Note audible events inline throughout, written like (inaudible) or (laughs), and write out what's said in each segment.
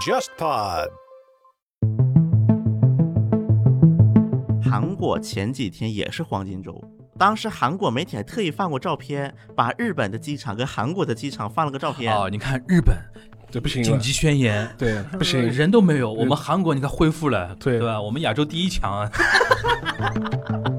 JustPod。韩国前几天也是黄金周，当时韩国媒体还特意放过照片，把日本的机场跟韩国的机场放了个照片。哦，你看日本对，不行紧，急宣言，对，(laughs) 不行，人都没有。我们韩国你看恢复了，对对吧？我们亚洲第一强啊。(laughs)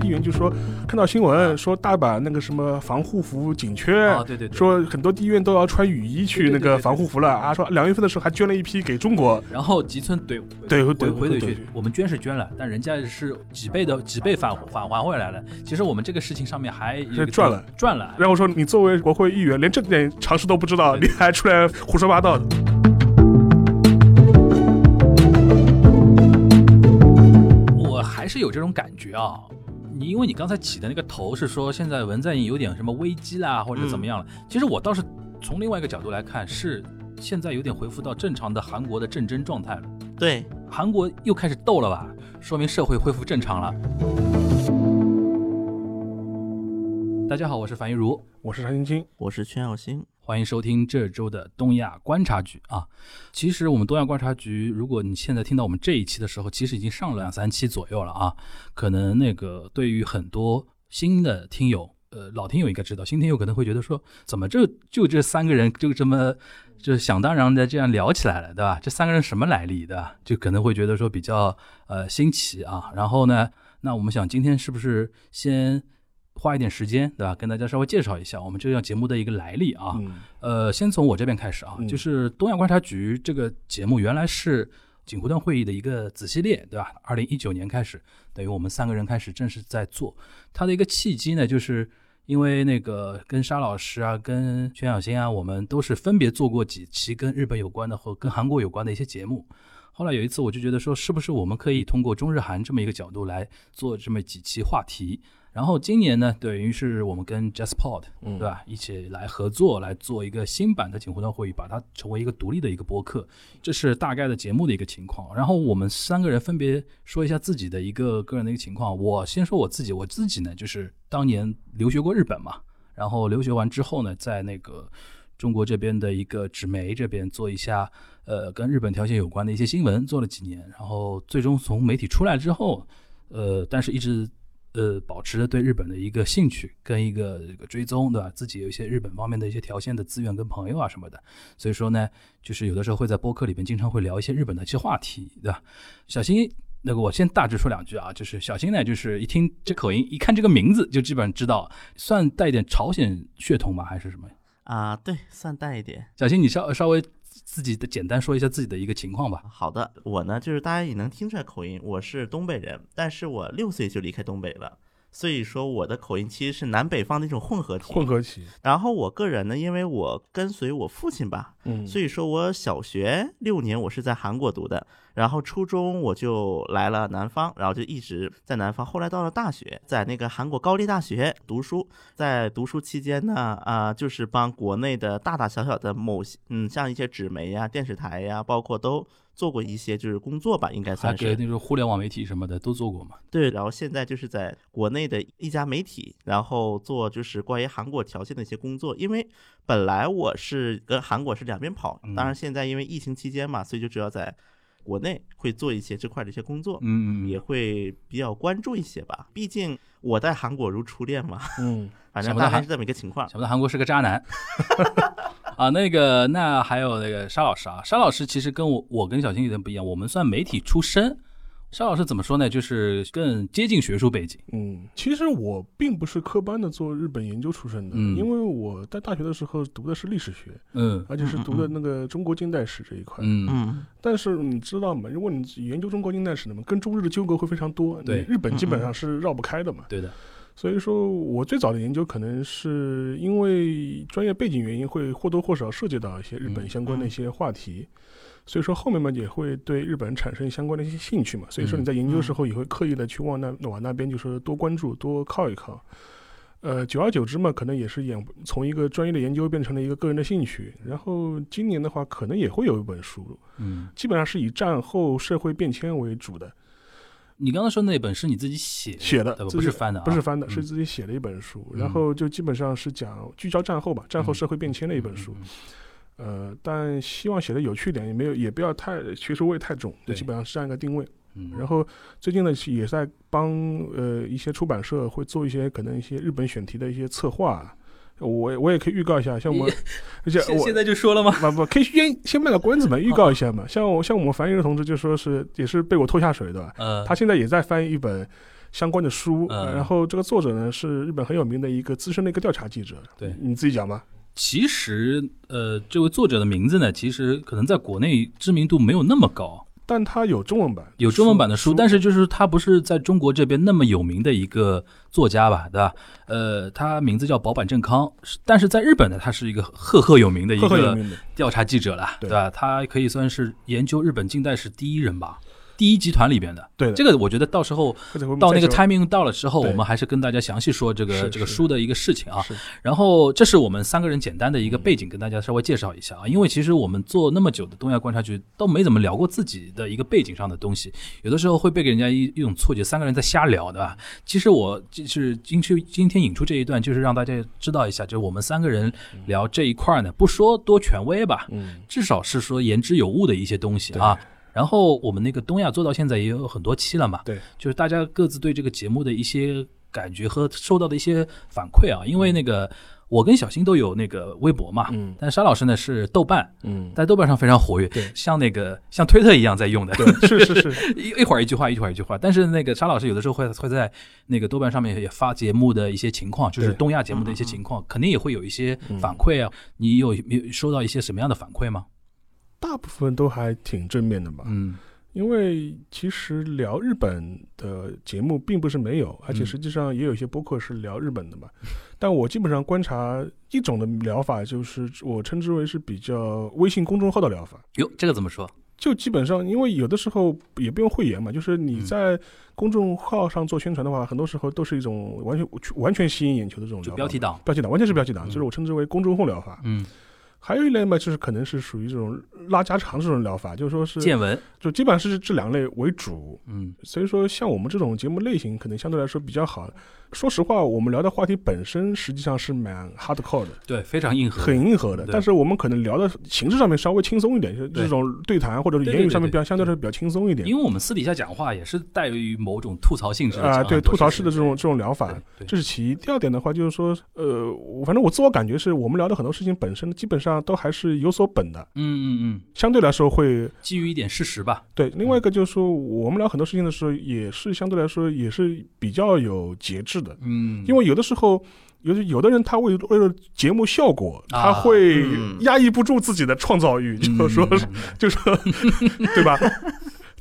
议员就说，看到新闻说大阪那个什么防护服紧缺，啊，对对对。说很多医院都要穿雨衣去那个防护服了啊，说两月份的时候还捐了一批给中国，然后吉村怼回对对回怼句对对，我们捐是捐了，但人家是几倍的几倍返返还回来了。其实我们这个事情上面还赚了赚了。然后说你作为国会议员连这点常识都不知道，对你还出来胡说八道的，我还是有这种感觉啊。你因为你刚才起的那个头是说现在文在寅有点什么危机啦，或者怎么样了？其实我倒是从另外一个角度来看，是现在有点恢复到正常的韩国的战争状态了。对，韩国又开始斗了吧？说明社会恢复正常了。大家好，我是樊玉茹，我是常青青，我是全小新。欢迎收听这周的东亚观察局啊。其实我们东亚观察局，如果你现在听到我们这一期的时候，其实已经上了两三期左右了啊。可能那个对于很多新的听友，呃，老听友应该知道，新听友可能会觉得说，怎么这就这三个人就这么就想当然的这样聊起来了，对吧？这三个人什么来历，对吧？就可能会觉得说比较呃新奇啊。然后呢，那我们想今天是不是先花一点时间，对吧？跟大家稍微介绍一下我们这档节目的一个来历啊。嗯呃，先从我这边开始啊，嗯就是东亚观察局这个节目原来是锦湖端会议的一个子系列，对吧？二零一九年开始，等于我们三个人开始正式在做。它的一个契机呢，就是因为那个跟沙老师啊、跟全小新啊，我们都是分别做过几期跟日本有关的和跟韩国有关的一些节目。后来有一次，我就觉得说，是不是我们可以通过中日韩这么一个角度来做这么几期话题？然后今年呢，等于是我们跟嗯对吧，一起来合作来做一个新版的锦湖端会议，把它成为一个独立的一个播客，这是大概的节目的一个情况。然后我们三个人分别说一下自己的一个个人的一个情况。我先说我自己，我自己呢就是当年留学过日本嘛，然后留学完之后呢，在那个中国这边的一个纸媒这边做一下呃跟日本条线有关的一些新闻，做了几年，然后最终从媒体出来之后，呃，但是一直呃保持着对日本的一个兴趣跟一个这个追踪，对吧？自己有一些日本方面的一些条线的资源跟朋友啊什么的，所以说呢，就是有的时候会在播客里边经常会聊一些日本的一些话题，对吧？小新。那个我先大致说两句啊，就是小新呢，就是一听这口音，一看这个名字就基本上知道，算带一点朝鲜血统吗？还是什么？啊，对，算带一点。小新，你稍稍微自己的简单说一下自己的一个情况吧。好的，我呢就是大家也能听出来口音，我是东北人，但是我六岁就离开东北了，所以说我的口音其实是南北方的一种混合体。混合体，然后我个人呢，因为我跟随我父亲吧，嗯，所以说我小学六年我是在韩国读的，然后初中我就来了南方，然后就一直在南方。后来到了大学，在那个韩国高丽大学读书，在读书期间呢，啊、就是帮国内的大大小小的某些，嗯，像一些纸媒呀、电视台呀，包括都做过一些就是工作吧，应该算是。给那种互联网媒体什么的都做过嘛。对，然后现在就是在国内的一家媒体，然后做就是关于韩国条件的一些工作。因为本来我是跟韩国是两边跑，当然现在因为疫情期间嘛，所以就主要在国内会做一些这块的一些工作，嗯嗯也会比较关注一些吧。毕竟我在韩国如初恋嘛，嗯，反正大概是这么一个情况。想不到韩国是个渣男。(laughs) (laughs) 啊，那个，那还有那个沙老师啊，沙老师其实跟我我跟小新有点不一样，我们算媒体出身。沙老师怎么说呢？就是更接近学术背景。嗯，其实我并不是科班的做日本研究出身的，嗯因为我在大学的时候读的是历史学，嗯而且是读的那个中国近代史这一块。嗯嗯，但是你知道吗？如果你研究中国近代史的嘛，跟中日的纠葛会非常多，对日本基本上是绕不开的嘛。对的。所以说我最早的研究可能是因为专业背景原因，会或多或少涉及到一些日本嗯相关的一些话题。所以说后面嘛也会对日本产生相关的一些兴趣嘛。所以说你在研究的时候也会刻意的去往那往那边就是多关注多靠一靠。呃，久而久之嘛，可能也是演从一个专业的研究变成了一个个人的兴趣。然后今年的话，可能也会有一本书，嗯，基本上是以战后社会变迁为主的。你刚刚说那本是你自己写写的不是翻的、啊，不是翻的，嗯是自己写的一本书，嗯然后就基本上是讲聚焦战后吧，战后社会变迁的一本书。嗯嗯呃，但希望写的有趣一点，也没有也不要太学术味太重，就基本上是这样一个定位。嗯然后最近呢，也在帮呃一些出版社会做一些可能一些日本选题的一些策划。我我也可以预告一下，像我们，而且我现现在就说了吗？不不，可以先先卖个关子嘛，预告一下嘛。像我像我们樊一的同志就说是也是被我拖下水的，嗯，他现在也在翻译一本相关的书，然后这个作者呢是日本很有名的一个资深的一个调查记者。对你自己讲吧。其实呃，这位作者的名字呢，其实可能在国内知名度没有那么高，但他有中文版，有中文版的书，书但是就是他不是在中国这边那么有名的一个作家吧，对吧？呃，他名字叫保坂正康，但是在日本呢，他是一个赫赫有名的一个。调查记者了，对对吧？他可以算是研究日本近代史第一人吧，第一集团里边的。对的，这个我觉得到时候到那个 timing 到了之后，我们还是跟大家详细说这个这个书的一个事情啊。然后这是我们三个人简单的一个背景，跟大家稍微介绍一下啊。因为其实我们做那么久的东亚观察局，都没怎么聊过自己的一个背景上的东西，有的时候会被给人家一一种错觉，三个人在瞎聊，对吧？其实我就是今去今天引出这一段，就是让大家知道一下，就是我们三个人聊这一块呢，不说多权威吧，嗯，至少是说言之有物的一些东西啊。然后我们那个东亚做到现在也有很多期了嘛，对，就是大家各自对这个节目的一些感觉和收到的一些反馈啊，因为那个我跟小新都有那个微博嘛，嗯。但沙老师呢是豆瓣，嗯，在豆瓣上非常活跃，对。像那个像推特一样在用的，对，是是是，(laughs) 一一会儿一句话，一会儿一句话。但是那个沙老师有的时候会会在那个豆瓣上面也发节目的一些情况，就是对。东亚节目的一些情况，肯定也会有一些反馈啊。你有有收到一些什么样的反馈吗？大部分都还挺正面的吧。嗯因为其实聊日本的节目并不是没有，而且嗯实际上也有一些播客是聊日本的嘛。(laughs) 但我基本上观察一种的疗法，就是我称之为是比较微信公众号的疗法。哟，这个怎么说？就基本上，因为有的时候也不用会员嘛，就是你嗯在公众号上做宣传的话，很多时候都是一种完全完全吸引眼球的这种疗法。就标题党。标题党完全是标题党，嗯就是我称之为公众号疗法。嗯，还有一类嘛，就是可能是属于这种拉家常这种疗法，就是说是见闻。就基本上是这两类为主。嗯所以说，像我们这种节目类型，可能相对来说比较好。说实话，我们聊的话题本身实际上是蛮 hardcore 的，对，非常硬核。很硬核的。但是我们可能聊的形式上面稍微轻松一点，就是这种对谈或者言语上面比较相对来说比较轻松一点。因为我们私底下讲话也是带于某种吐槽性质啊、讲对吐槽式的这种这种疗法这是其一。第二点的话，就是说，呃，我反正我自我感觉是我们聊的很多事情本身基本上都还是有所本的，嗯嗯嗯，相对来说会基于一点事实吧。对。另外一个就是说，我们聊很多事情的时候，也是相对来说也是比较有节制的，嗯，因为有的时候。有的有的人他为为了节目效果，啊他会嗯压抑不住自己的创造欲，嗯就说是就说 (laughs) 对吧？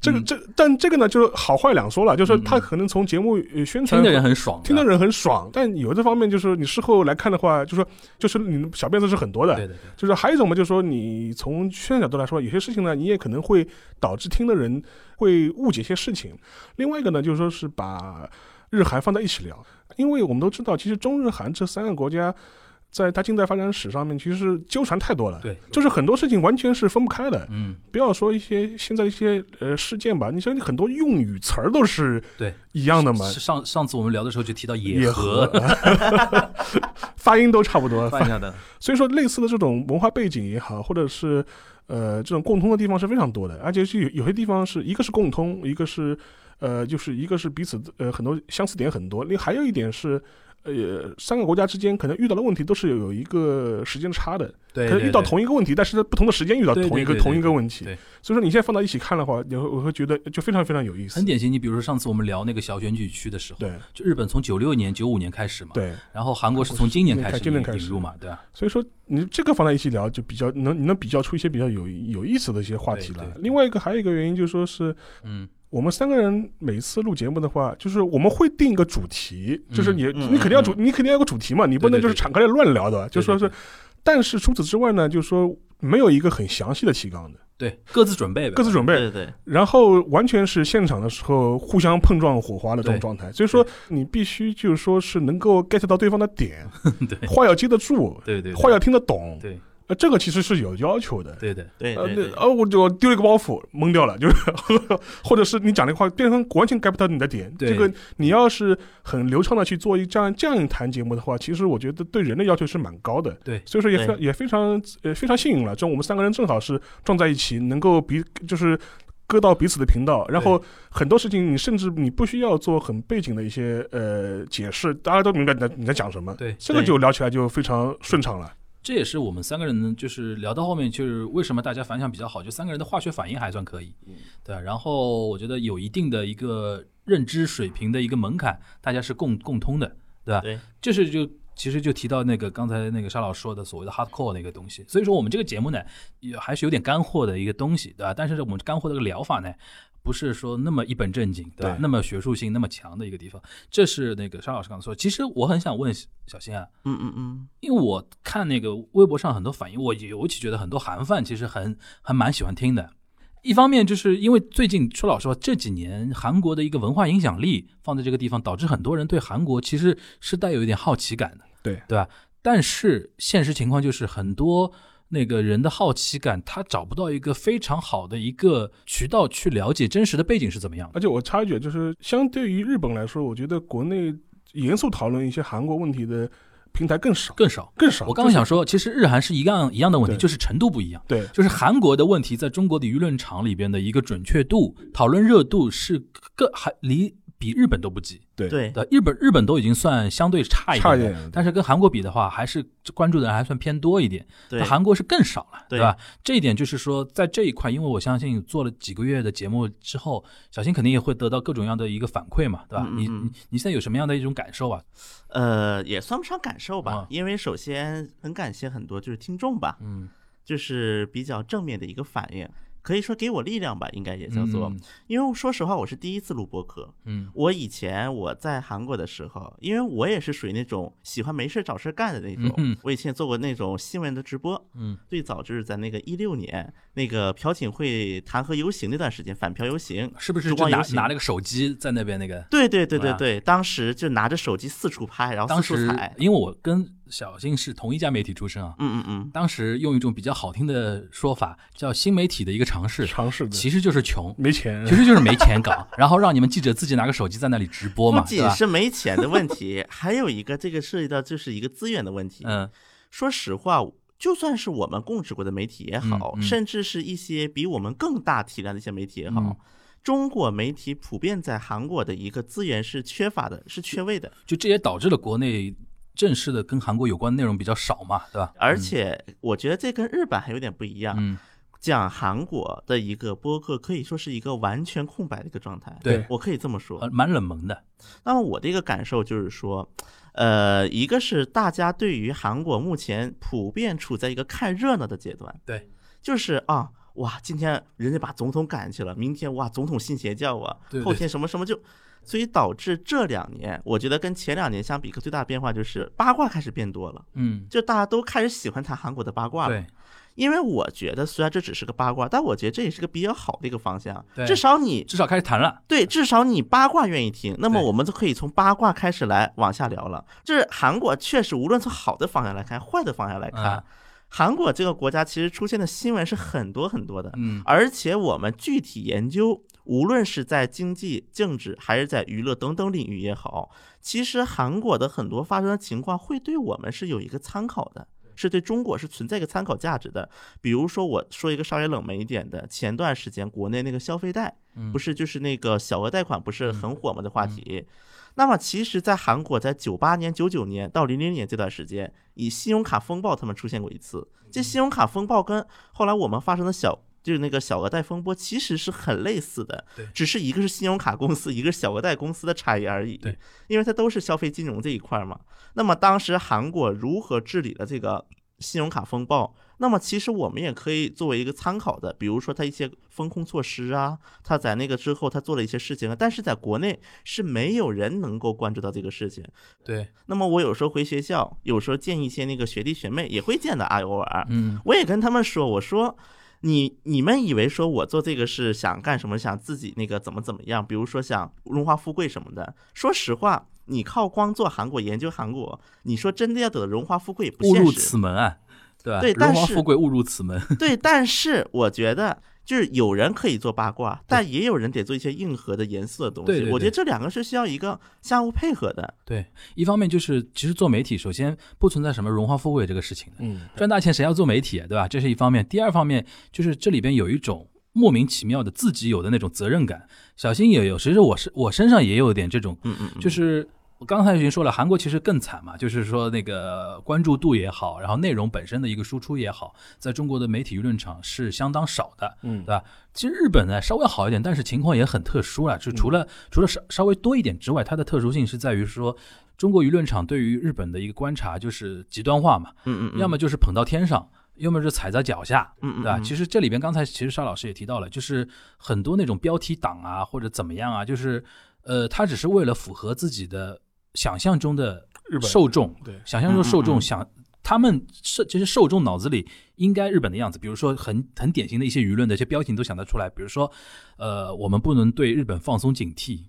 这个嗯。这但这个呢，就是好坏两说了，就是说嗯。他可能从节目呃宣听传的人很爽，听的人很爽，但有这方面就是你事后来看的话，就说就是你小辫子是很多的，对对对，就是还有一种嘛，就是说你从宣传角度来说，有些事情呢，你也可能会导致听的人会误解一些事情。另外一个呢，就是说是把日韩放在一起聊，因为我们都知道，其实中日韩这三个国家。在它近代发展史上面，其实纠缠太多了，对，就是很多事情完全是分不开的。嗯，不要说一些现在一些呃事件吧，你像很多用语词儿都是对。一样的嘛，上上次我们聊的时候就提到野河，(laughs) 发音都差不多。放下的，所以说，类似的这种文化背景也好，或者是呃这种共通的地方是非常多的，而且是有有些地方是一个是共通，一个是呃就是一个是彼此呃很多相似点很多，另还有一点是。呃，三个国家之间可能遇到的问题都是有一个时间差的，对，可能遇到同一个问题，但是在不同的时间遇到同一个同一个问题对。所以说你现在放到一起看的话，你会我会觉得就非常非常有意思很。典型。你比如说上次我们聊那个小选举区的时候，对就日本从九六年、九五年开始嘛，，对，然后韩国是从今年开始今年开始引入嘛，对吧？所以说你这个放在一起聊，就比较能你能比较出一些比较有有意思的一些话题来另外一个还有一个原因就是说是嗯，我们三个人每次录节目的话，就是我们会定一个主题，就是你嗯你肯定要主你肯定要有个主题嘛，你不能就是敞开来乱聊的，就说是。但是除此之外呢，就是说没有一个很详细的提纲的，对，各自准备呗，各自准备，对对对，然后完全是现场的时候互相碰撞火花的这种状态。所以说你必须就是说是能够 get 到对方的点，(laughs) 对。话要接得住，对对，对。话要听得懂，对，呃，这个其实是有要求的。对的，呃，对对对，呃，我就丢了一个包袱，懵掉了，就是，或者是你讲的话，对方完全 get 不到你的点。对这个你要是很流畅的去做一这样这样一谈节目的话，其实我觉得对人的要求是蛮高的。对所以说也非对也非常呃非常幸运了，就我们三个人正好是撞在一起，能够彼就是。搁到彼此的频道，然后很多事情你甚至你不需要做很背景的一些呃解释，大家都明白你在你在讲什么，对，这个对就聊起来就非常顺畅了。这也是我们三个人就是聊到后面，就是为什么大家反响比较好，就三个人的化学反应还算可以，对。然后我觉得有一定的一个认知水平的一个门槛，大家是共共通的，对吧？对，这是就其实就提到那个刚才那个沙老师说的所谓的 hardcore 那个东西，所以说我们这个节目呢，也还是有点干货的一个东西，对吧？但是我们干货的这个疗法呢，不是说那么一本正经，对吧？对那么学术性那么强的一个地方，这是那个沙老师刚才说。其实我很想问小新啊，嗯嗯嗯，因为我看那个微博上很多反应，我尤其觉得很多韩范其实很很蛮喜欢听的。一方面就是因为最近说老实话，这几年韩国的一个文化影响力放在这个地方，导致很多人对韩国其实是带有一点好奇感的，对对吧？但是现实情况就是很多那个人的好奇感，他找不到一个非常好的一个渠道去了解真实的背景是怎么样的。而且我插一句，就是相对于日本来说，我觉得国内严肃讨论一些韩国问题的平台更少，更少。更少。我刚刚想说，其实日韩是一样一样的问题，就是程度不一样。对就是韩国的问题，在中国的舆论场里边的一个准确度、讨论热度是更还离比日本都不及。对对对，日本日本都已经算相对差一点，差一点，但是跟韩国比的话，还是关注的人还算偏多一点。对，韩国是更少了，对吧？这一点就是说，在这一块，因为我相信做了几个月的节目之后，小新肯定也会得到各种各样的一个反馈嘛，对吧？你嗯嗯嗯你你现在有什么样的一种感受啊？呃，也算不上感受吧啊，因为首先很感谢很多就是听众吧，嗯，就是比较正面的一个反应，可以说给我力量吧，应该也叫做。嗯因为说实话，我是第一次录播客。嗯我以前我在韩国的时候，因为我也是属于那种喜欢没事找事干的那种，嗯我以前也做过那种新闻的直播。嗯最早就是在那个一六年那个朴槿惠弹劾游行那段时间，反朴游行。是不是就拿拿了个手机在那边那个？对对对对对对，当时就拿着手机四处拍，然后四处踩。因为我跟小新是同一家媒体出身啊，嗯嗯嗯，当时用一种比较好听的说法，叫新媒体的一个尝试，尝试的，其实就是穷，没钱。其，实就是没钱搞，(laughs) 然后让你们记者自己拿个手机在那里直播嘛，不仅？是没钱的问题，(laughs) 还有一个这个涉及到就是一个资源的问题。嗯。说实话，就算是我们供职过的媒体也好，嗯嗯。甚至是一些比我们更大体量的一些媒体也好，嗯。中国媒体普遍在韩国的一个资源是缺乏的，是缺位的。就这也导致了国内正式的跟韩国有关的内容比较少嘛，对吧？而且我觉得这跟日本还有点不一样。嗯，讲韩国的一个播客可以说是一个完全空白的一个状态，对我可以这么说。呃蛮冷门的，那么我的一个感受就是说，呃，一个是大家对于韩国目前普遍处在一个看热闹的阶段，对，就是啊，哇，今天人家把总统赶去了，明天哇，总统信邪教啊对，对后天什么什么就，所以导致这两年，我觉得跟前两年相比，一个最大的变化就是八卦开始变多了，嗯，就大家都开始喜欢谈韩国的八卦了。对，因为我觉得虽然这只是个八卦，但我觉得这也是个比较好的一个方向对，至少你至少开始谈了，对，至少你八卦愿意听，那么我们就可以从八卦开始来往下聊了。就是韩国确实，无论从好的方向来看，坏的方向来看，啊韩国这个国家其实出现的新闻是很多很多的，嗯而且我们具体研究，无论是在经济、政治还是在娱乐等等领域也好，其实韩国的很多发生的情况会对我们是有一个参考的。是对中国是存在一个参考价值的，比如说我说一个稍微冷门一点的，前段时间国内那个消费贷，嗯不是就是那个小额贷款不是很火吗的话题。那么其实，在韩国，在九八年、九九年到零零年这段时间，以信用卡风暴他们出现过一次。这信用卡风暴跟后来我们发生的小就是那个小额贷风波，其实是很类似的对，只是一个是信用卡公司，一个是小额贷公司的差异而已。对，因为它都是消费金融这一块儿嘛。那么当时韩国如何治理了这个信用卡风暴？那么其实我们也可以作为一个参考的，比如说它一些风控措施啊，它在那个之后它做了一些事情啊，但是在国内是没有人能够关注到这个事情。对，那么我有时候回学校，有时候见一些那个学弟学妹也会见的啊，偶尔，嗯我也跟他们说，我说。你你们以为说我做这个是想干什么？想自己那个怎么怎么样？比如说想荣华富贵什么的。说实话，你靠光做韩国研究韩国，你说真的要得荣华富贵也不误入现实。此门啊，对吧？对但是荣华富贵误入此门。(laughs) 对，但是我觉得。就是有人可以做八卦，但也有人得做一些硬核的、严肃的东西。对对对我觉得这两个是需要一个相互配合的。对，一方面就是其实做媒体，首先不存在什么荣华富贵这个事情的，嗯，赚大钱谁要做媒体，对吧？这是一方面。第二方面就是这里边有一种莫名其妙的自己有的那种责任感。小新也有，其实我是我身上也有点这种，嗯嗯，嗯就是我刚才已经说了，韩国其实更惨嘛，就是说那个关注度也好，然后内容本身的一个输出也好，在中国的媒体舆论场是相当少的，嗯对吧？其实日本呢稍微好一点，但是情况也很特殊了，就除了、除了稍稍微多一点之外，它的特殊性是在于说。中国舆论场对于日本的一个观察就是极端化嘛，嗯要么就是捧到天上，要么是踩在脚下，嗯嗯，对吧？嗯其实这里边刚才其实沙老师也提到了，就是很多那种标题党啊，或者怎么样啊，就是呃，他只是为了符合自己的想象中的日本受众，对想象中受嗯嗯嗯众想。他们是就是受众脑子里应该日本的样子，比如说很很典型的一些舆论的一些标题都想得出来，比如说，呃，我们不能对日本放松警惕，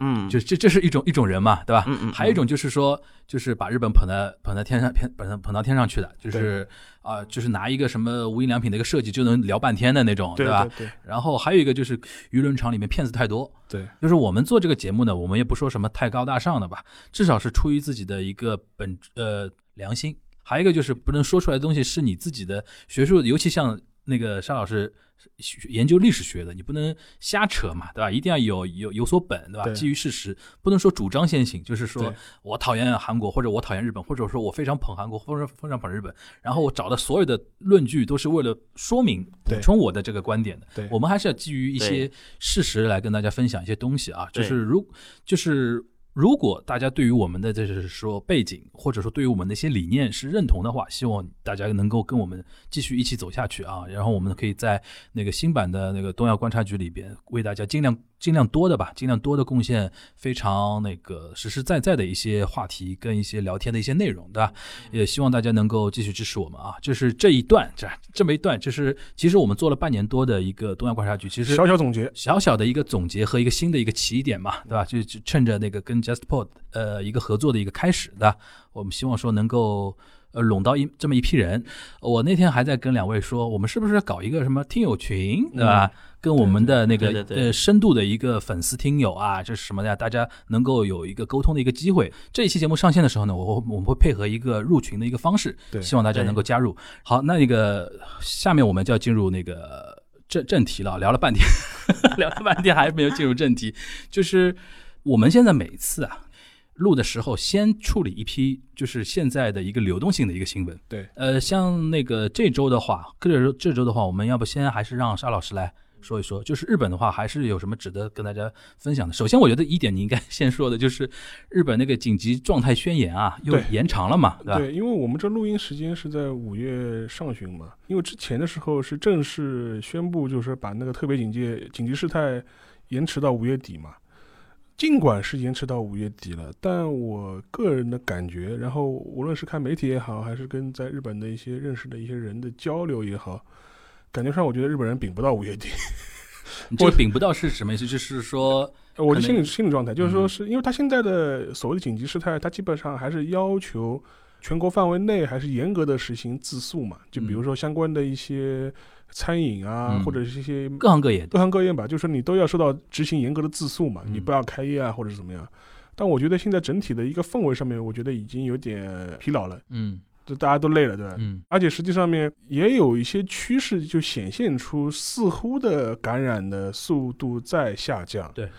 嗯，就这这是一种一种人嘛，对吧？嗯嗯嗯还有一种就是说，就是把日本捧在捧在天上，捧捧捧到天上去的，就是啊、就是拿一个什么无印良品的一个设计就能聊半天的那种，对吧？对对然后还有一个就是舆论场里面骗子太多，对，就是我们做这个节目呢，我们也不说什么太高大上的吧，至少是出于自己的一个本呃良心。还有一个就是不能说出来的东西是你自己的学术，尤其像那个沙老师学研究历史学的，你不能瞎扯嘛，对吧？一定要有有有所本，对吧？对基于事实，不能说主张先行，就是说我讨厌韩国，或者我讨厌日本，或者说我非常捧韩国，或者非常捧日本，然后我找的所有的论据都是为了说明补对充我的这个观点的。对我们还是要基于一些事实来跟大家分享一些东西啊，就是如就是。如果大家对于我们的就是说背景，或者说对于我们的一些理念是认同的话，希望大家能够跟我们继续一起走下去啊。然后我们可以在那个新版的那个东亚观察局里边，为大家尽量尽量多的吧，尽量多的贡献非常那个实实在在的一些话题跟一些聊天的一些内容，对吧？也希望大家能够继续支持我们啊。就是这一段这这么一段，就是其实我们做了半年多的一个东亚观察局，其实小小总结，小小的一个总结和一个新的一个起点嘛，对吧？就就趁着那个跟 JustPod 呃一个合作的一个开始，对吧？我们希望说能够呃拢到一这么一批人。我那天还在跟两位说，我们是不是搞一个什么听友群，对吧？跟我们的那个呃深度的一个粉丝听友啊，这是什么呀？大家能够有一个沟通的一个机会。这一期节目上线的时候呢，我我们会配合一个入群的一个方式，对希望大家能够加入。好，那那个下面我们就要进入那个正正题了，聊了半天，(laughs) 聊了半天还没有进入正题，就是我们现在每次啊录的时候，先处理一批就是现在的一个流动性的一个新闻。对，呃，像那个这周的话，这周这周的话，我们要不先还是让沙老师来说一说，就是日本的话，还是有什么值得跟大家分享的？首先，我觉得一点你应该 (laughs) 先说的就是日本那个紧急状态宣言啊，又延长了嘛，对吧？对，因为我们这录音时间是在五月上旬嘛，因为之前的时候是正式宣布，就是把那个特别警戒、紧急事态延迟到五月底嘛。尽管是延迟到五月底了，但我个人的感觉，然后无论是看媒体也好，还是跟在日本的一些认识的一些人的交流也好，感觉上我觉得日本人顶不到五月底。你 (laughs) 这个顶不到是什么意思？就是说，呃我的心理心理状态就是说，嗯是因为他现在的所谓的紧急事态，他基本上还是要求全国范围内还是严格的实行自诉嘛。就比如说相关的一些餐饮啊，嗯。或者是一些各行各业各行各业吧，就是说你都要受到执行严格的自诉嘛，嗯。你不要开业啊，或者是怎么样。但我觉得现在整体的一个氛围上面，我觉得已经有点疲劳了，嗯。就大家都累了，对吧？嗯。而且实际上面也有一些趋势，就显现出似乎的感染的速度在下降。对，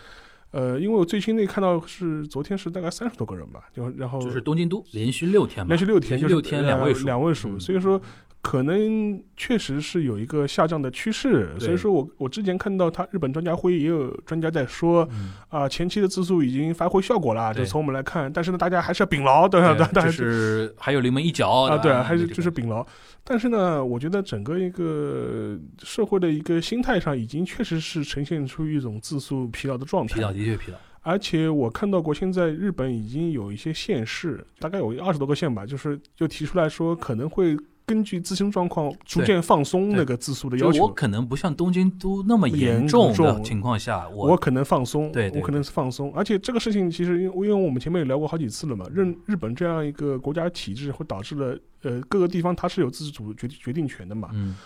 呃，因为我最新那看到是昨天是大概三十多个人吧，就然后就是东京都连续六天嘛，连续六天，就是连续六天呃两位数，两位数，嗯。所以说可能确实是有一个下降的趋势。所以说我我之前看到他日本专家会议也有专家在说嗯啊、前期的自诉已经发挥效果了，就从我们来看，但是呢，大家还是要秉牢，(laughs) 对吧？对大家就是还有临门一脚啊，对啊，还是就是秉牢。但是呢，我觉得整个一个社会的一个心态上，已经确实是呈现出一种自诉疲劳的状态疲劳，态。的确疲劳。而且我看到过，现在日本已经有一些县市，大概有二十多个县吧，就是就提出来说可能会根据自身状况逐渐放松那个自诉的要求。我可能不像东京都那么严严重的重。情况下，我我可能放松，对对我可能是放松，而且这个事情其实因为因为我们前面也聊过好几次了嘛，日日本这样一个国家体制会导致了呃各个地方它是有自主决决定权的嘛，嗯，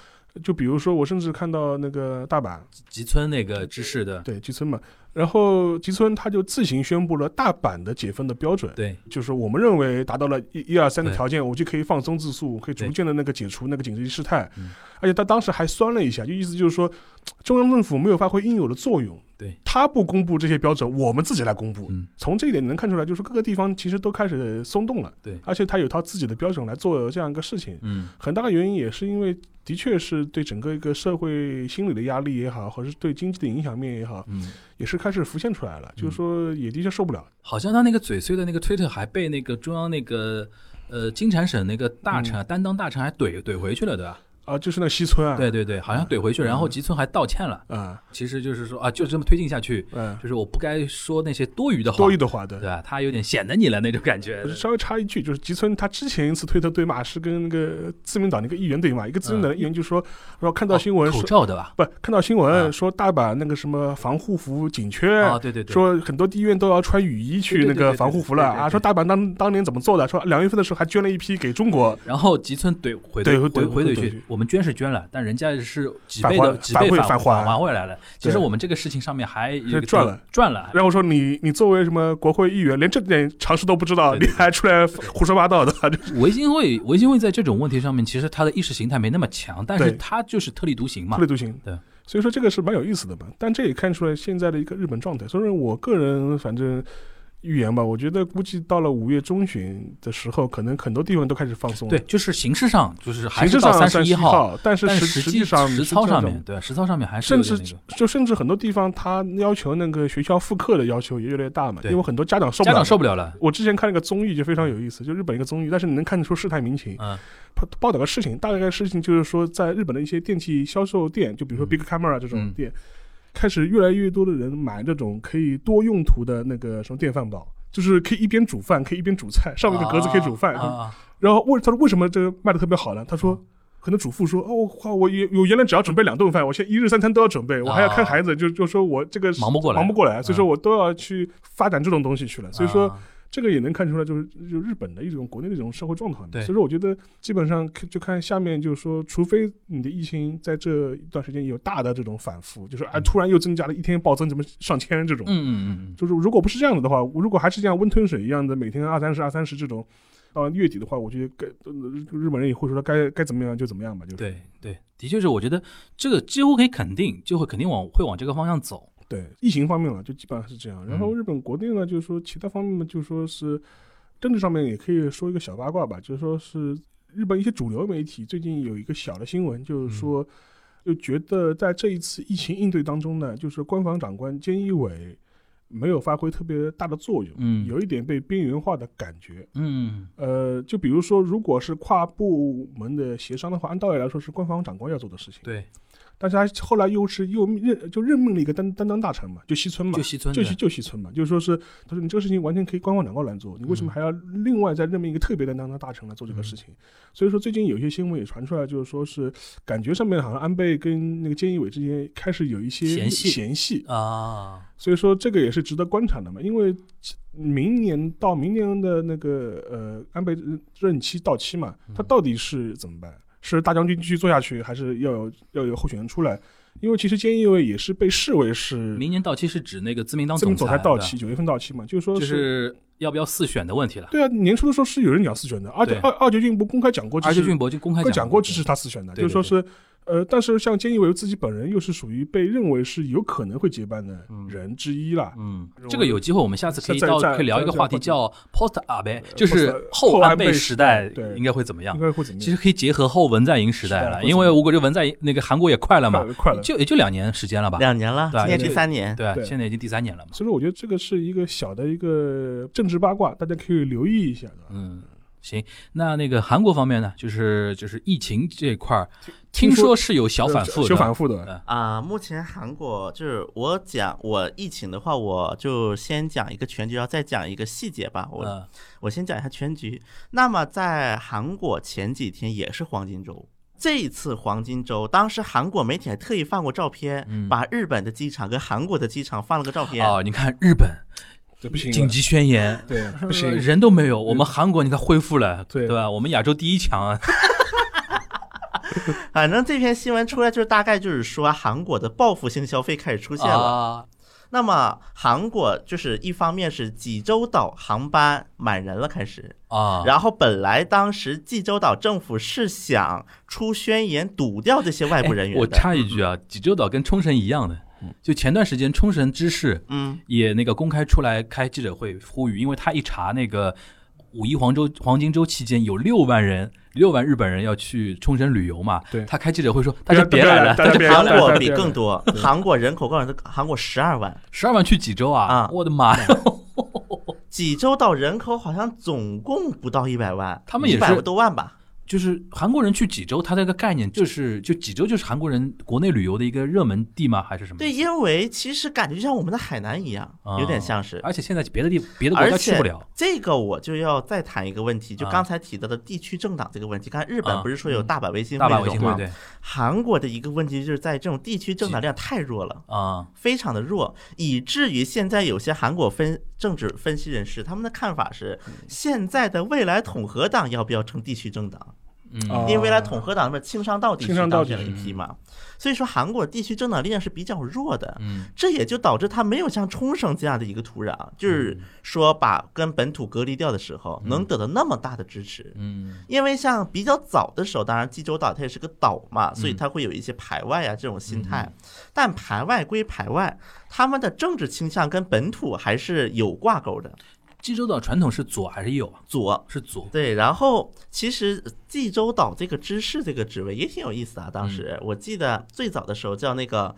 就比如说我甚至看到那个大阪。吉村那个知识的，对吉村嘛，然后吉村他就自行宣布了大阪的解封的标准，对就是我们认为达到了一一二三的条件，我就可以放松自诉，可以逐渐的那个解除那个紧急事态嗯。而且他当时还酸了一下，就意思就是说，中央政府没有发挥应有的作用。对，他不公布这些标准，我们自己来公布。嗯从这一点你能看出来，就是各个地方其实都开始松动了。对而且他有他自己的标准来做这样一个事情。嗯很大的原因也是因为，的确是对整个一个社会心理的压力也好，或者是对经济的影响面也好，嗯，也是开始浮现出来了。就是说，也的确受不了。好像他那个嘴碎的那个推特还被那个中央那个呃金产省那个大臣啊、担当大臣还怼怼回去了，对吧？啊，就是那西村啊，对对对，好像怼回去，然后吉村还道歉了。嗯，其实就是说啊，就这么推进下去，嗯，就是我不该说那些多余的话，多余的话，对对。吧？他有点显得你了那种感觉。稍微插一句，就是吉村他之前一次推特对骂是跟那个自民党那个议员对骂，一个自民党的议员就说，说看到新闻口罩对吧？不看到新啊闻说大阪那个什么防护服紧缺，啊，对对对，说很多医院都要穿雨衣去那个防护服了啊，说大阪当当年怎么做的，说两月份的时候还捐了一批给中国，然后吉村怼回怼怼回怼去，我们捐是捐了，但人家是几返倍的几倍返返还还回来了。其实我们这个事情上面还赚了赚了。然后说你你作为什么国会议员，连这点常识都不知道，你还出来胡说八道的，维新会维新会在这种问题上面，其实他的意识形态没那么强，但是他就是特立独行嘛特立。独行。对，所以说这个是蛮有意思的嘛。但这也看出来现在的一个日本状态。所以说我个人反正预言吧，我觉得估计到了五月中旬的时候，可能很多地方都开始放松了。对，就是形式上就是还是到三十一一号，，但是实实际上实操上面，对实操上面还是甚至就甚至很多地方他要求那个学校复课的要求也越来越大嘛，因为很多家长受不家了。长受不了了。我之前看了个综艺就非常有意思，就日本一个综艺，但是你能看得出事态民情。嗯报报道个事情，大概事情就是说，在日本的一些电器销售店，就比如说嗯 Big Camera 这种嗯店，开始越来越多的人买这种可以多用途的那个什么电饭煲，就是可以一边煮饭，可以一边煮菜，上面的格子可以煮饭。然后为他说为什么这个卖的特别好呢？他说。可能主妇说：“哦，我，我原来只要准备两顿饭，我现在一日三餐都要准备，我还要看孩子，就就说我这个忙不过来忙不过来，所以说嗯我都要去发展这种东西去了。所以说，啊这个也能看出来，就是就日本的一种国内的一种社会状况。对。所以说我觉得基本上就看下面，就是说，除非你的疫情在这一段时间有大的这种反复，就是啊嗯。突然又增加了一天暴增，怎么上千这种，嗯嗯嗯。就是如果不是这样子的话，如果还是这样温吞水一样的每天二三十二三十这种，到月底的话，我觉得该呃日本人也会说该该怎么样就怎么样吧，就是。对对，的确是，我觉得这个几乎可以肯定，就会肯定往会往这个方向走。对疫情方面嘛，就基本上是这样。然后嗯日本国内呢，就是说其他方面呢，就说是政治上面也可以说一个小八卦吧，就是说是日本一些主流媒体最近有一个小的新闻，就是说就觉得在这一次疫情应对当中呢，就是官房长官菅义伟没有发挥特别大的作用，嗯有一点被边缘化的感觉。嗯呃，就比如说，如果是跨部门的协商的话，按道理来说是官方长官要做的事情。对，但是他后来又是又任就任命了一个担担当大臣嘛，就西村嘛，就西村就西就西村嘛，就是说是他说你这个事情完全可以官方长官来做，你为什么嗯还要另外再任命一个特别的担当的大臣来做这个事情？所以说最近有些新闻也传出来，就是说是感觉上面好像安倍跟那个菅义伟之间开始有一些嫌隙嫌隙，啊，所以说这个也是值得观察的嘛，因为明年到明年的那个呃安倍任期到期嘛，嗯他到底是怎么办？是大将军继续做下去，还是要有要有候选人出来？因为其实菅义伟也是被视为是明年到期是指那个自民党自民总裁到期，九月份到期嘛，就是说就是要不要四选的问题了。对啊，年初的时候是有人讲四选的，而且二二杰俊博公开讲过支持，而且俊博就公开讲讲过支持他四选的，就是说是呃，但是像菅义伟自己本人又是属于被认为是有可能会接班的人之一啦。嗯，这个有机会，我们下次可以到可以聊一个话题，叫 post 阿贝，就是后安倍时时代应该会怎么样应？该会怎么样？其实可以结合后文在寅时代了，因为我国这文在寅那个韩国也快了嘛快，了。就也就两年时间了吧？两年了，今年也第三年，对现在已经第三年了嘛。所以说，我觉得这个是一个小的一个政治八卦，大家可以留意一下的。嗯，行，那那个韩国方面呢，就是就是疫情这块儿，听听说说是有小反复的，小反复的。嗯啊、目前韩国就是我讲我疫情的话，我就先讲一个全局，然后再讲一个细节吧。我、嗯我先讲一下全局。那么在韩国前几天也是黄金周。这一次黄金周，当时韩国媒体还特意放过照片，嗯把日本的机场跟韩国的机场放了个照片。哦，你看日本这不行，紧急宣言，对，不行，人都没有，我们韩国你看恢复了，对。对吧？我们亚洲第一强啊，(laughs) 反正这篇新闻出来，就是大概就是说韩国的报复性消费开始出现了。啊。那么韩国就是一方面是济州岛航班满人了，开始，啊，然后本来当时济州岛政府是想出宣言堵掉这些外部人员我插一句啊，济州岛跟冲绳一样的，就前段时间冲绳知事嗯，也那个公开出来开记者会呼吁，因为他一查那个五一黄州黄金周期间有六万人，六万日本人要去冲绳旅游嘛，对他开记者会说大家别来了，大家韩国比更多，韩国人口告诉你，韩国十二万，十二万去济州啊，啊我的妈呀！济州岛人口好像总共不到一百万，他们也是百多万吧。就是韩国人去济州，他这个概念就是，就济州就是韩国人国内旅游的一个热门地吗？还是什么？对，因为其实感觉就像我们的海南一样，啊有点像是。而且现在别的地别的国家去不了，这个我就要再谈一个问题，就啊刚才提到的地区政党这个问题。看日本啊不是说有大阪维新大阪会这种吗？韩国的一个问题就是在这种地区政党量太弱了。啊，非常的弱，以至于现在有些韩国分政治分析人士他们的看法是，现在的未来统合党要不要成地区政党？因为未来统合党那边青商道地区青商道当选了一批嘛，所以说韩国地区政党力量是比较弱的。嗯这也就导致他没有像冲绳这样的一个土壤，就是嗯说把跟本土隔离掉的时候，能得到那么大的支持。嗯因为像比较早的时候，当然济州岛它也是个岛嘛，所以嗯它会有一些排外啊这种心态。但排外归排外，他们的政治倾向跟本土还是有挂钩的。济州岛传统是左还是右啊？左是左，对，然后其实济州岛这个知事这个职位也挺有意思啊。当时我记得最早的时候叫那个，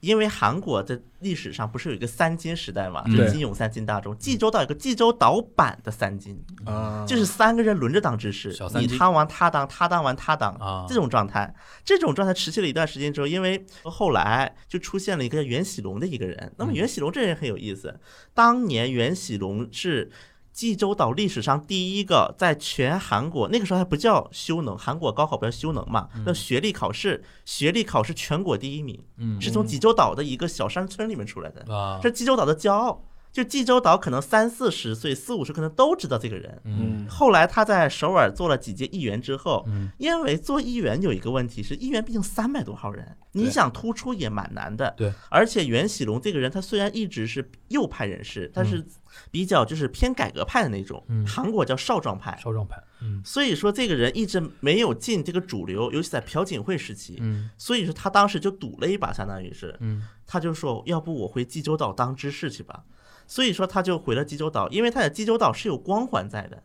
因为韩国的历史上不是有一个三金时代嘛，嗯。就对。金永三金大中，济州岛有个济州岛版的三金，啊，就是三个人轮着当知识你当完他当，他当完他当啊，这种状态，这种状态持续了一段时间之后，因为后来就出现了一个叫袁喜龙的一个人。那么袁喜龙这人很有意思，当年袁喜龙是。济州岛历史上第一个在全韩国那个时候还不叫修能，韩国高考不叫修能嘛，那学历考试，学历考试全国第一名，嗯是从济州岛的一个小山村里面出来的，是济州岛的骄傲。就济州岛可能三四十岁、四五十可能都知道这个人，嗯。嗯。后来他在首尔做了几届议员之后，嗯。因为做议员有一个问题是，议员毕竟三百多号人，你想突出也蛮难的。对，而且袁喜龙这个人，他虽然一直是右派人士，但是比较就是偏改革派的那种，嗯。韩国叫少壮派。少壮派，嗯。所以说，这个人一直没有进这个主流，尤其在朴槿惠时期。嗯。所以说，他当时就赌了一把，相当于是，嗯。他就说，要不我回济州岛当知事去吧。所以说，他就回了济州岛，因为他在济州岛是有光环在的。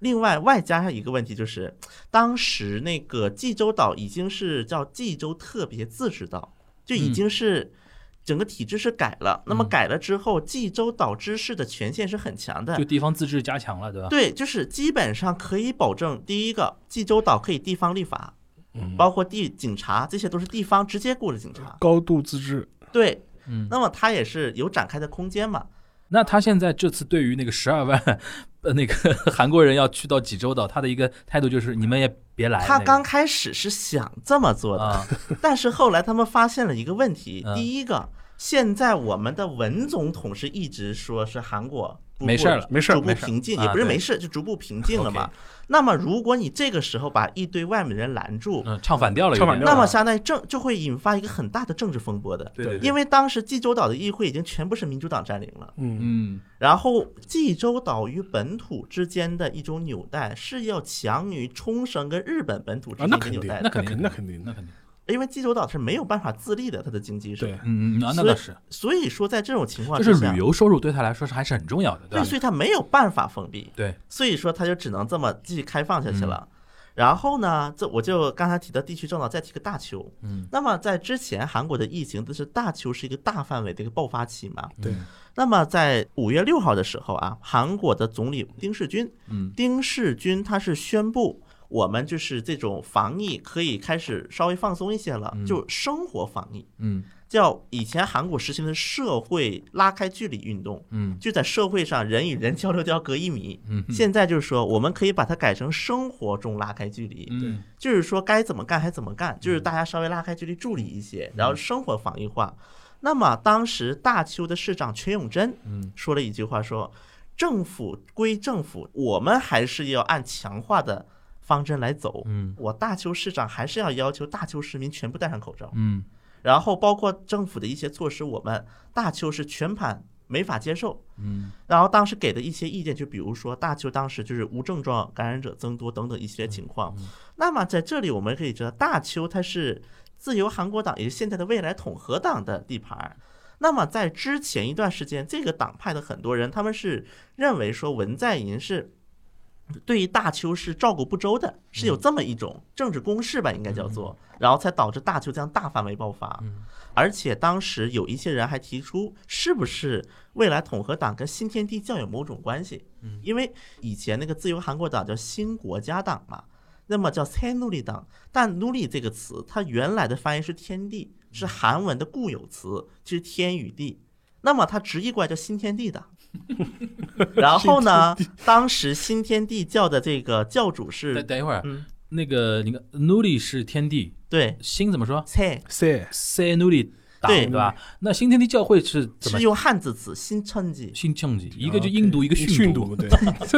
另外，外加上一个问题就是，当时那个济州岛已经是叫济州特别自治岛，就已经是整个体制是改了。那么改了之后，济州岛知事的权限是很强的就。地方自治加强了，对吧？对，就是基本上可以保证，第一个，济州岛可以地方立法，嗯包括地警察，这些都是地方直接雇的警察。高度自治，对，嗯，那么它也是有展开的空间嘛。那他现在这次对于那个十二万 (laughs) 呃那个 (laughs) 韩国人要去到济州岛，他的一个态度就是你们也别来。他刚开始是想这么做的，啊，(laughs) 但是后来他们发现了一个问题。嗯第一个，现在我们的文总统是一直说是韩国没事儿了逐步没事儿没事儿平静，也不是没事，就逐步平静了嘛。那么如果你这个时候把一堆外面的人拦住，嗯，唱反调了，唱反调了那么相当于政就会引发一个很大的政治风波的。对对，因为当时济州岛的议会已经全部是民主党占领了，嗯，嗯然后济州岛与本土之间的一种纽带是要强于冲绳跟日本本土之啊，间那肯定，的纽带的，那肯定那肯定的，那肯定，因为济州岛是没有办法自立的，它的经济是。对，嗯那倒是，所以说在这种情况之下，就是旅游收入对他来说是还是很重要的，对，吧？所以他没有办法封闭，对，所以说他就只能这么继续开放下去了。嗯然后呢，这我就刚才提到地区政党，再提个大邱。嗯，那么在之前韩国的疫情都是大邱是一个大范围的一个爆发期嘛。对那么在五月六号的时候啊，韩国的总理丁世军，嗯，丁世军他是宣布。我们就是这种防疫可以开始稍微放松一些了，就生活防疫，嗯。叫以前韩国实行的社会拉开距离运动，嗯。就在社会上人与人交流都要隔一米。嗯现在就是说，我们可以把它改成生活中拉开距离，嗯。就是说该怎么干还怎么干，就是大家稍微拉开距离助理一些，然后生活防疫化。那么当时大邱的市长全永贞嗯。说了一句话说：“政府归政府，我们还是要按强化的方针来走。嗯我大邱市长还是要要求大邱市民全部戴上口罩。嗯然后包括政府的一些措施，我们大邱是全盘没法接受。嗯然后当时给的一些意见，就比如说大邱当时就是无症状感染者增多等等一些情况。那么在这里我们可以知道，大邱它是自由韩国党，也是现在的未来统合党的地盘。那么在之前一段时间，这个党派的很多人，他们是认为说文在寅是对于大邱是照顾不周的，是有这么一种政治攻势吧，应该叫做，然后才导致大邱这样大范围爆发。而且当时有一些人还提出，是不是未来统合党跟新天地教有某种关系？因为以前那个自由韩国党叫新国家党嘛，那么叫塞努里党，但努里这个词它原来的翻译是天地，是韩文的固有词，就是天与地。那么它直译过来叫新天地党。(laughs) 然后呢，当时新天地教的这个教主是等一会儿，嗯。那个你看 Nuli 是天地，对。新怎么说？塞，，say？Se Nuli 党对。对吧？那新天地教会是怎么？是用汉字词新称记。新政绩？一个就印度，一个训训读，对，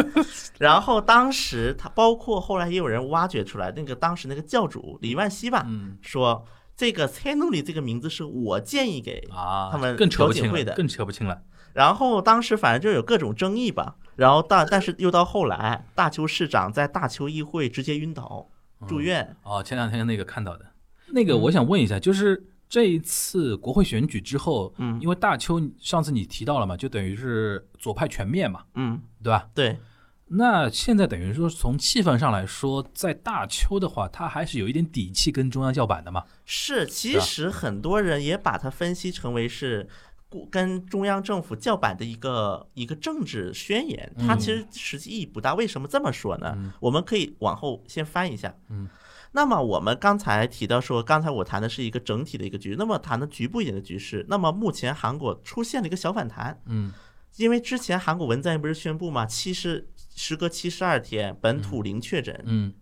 (laughs) 然后当时他包括后来也有人挖掘出来，那个当时那个教主李万熙吧，嗯。说这个塞努里这个名字是我建议给啊，他们更扯不清了，调解会的。更扯不清了。然后当时反正就有各种争议吧，然后但但是又到后来，大邱市长在大邱议会直接晕倒住院，哦，前两天那个看到的，那个我想问一下，就是这一次国会选举之后，嗯因为大邱上次你提到了嘛，就等于是左派全面嘛，嗯，对吧？对，那现在等于说从气氛上来说，在大邱的话，他还是有一点底气跟中央叫板的嘛。是，其实很多人也把它分析成为是。故跟中央政府叫板的一个一个政治宣言，它其实实际意义不大。为什么这么说呢？我们可以往后先翻一下。嗯，那么我们刚才提到说，刚才我谈的是一个整体的一个局，那么谈的局部一点的局势。那么目前韩国出现了一个小反弹，嗯因为之前韩国文在寅不是宣布嘛，七十时隔七十二天本土零确诊，嗯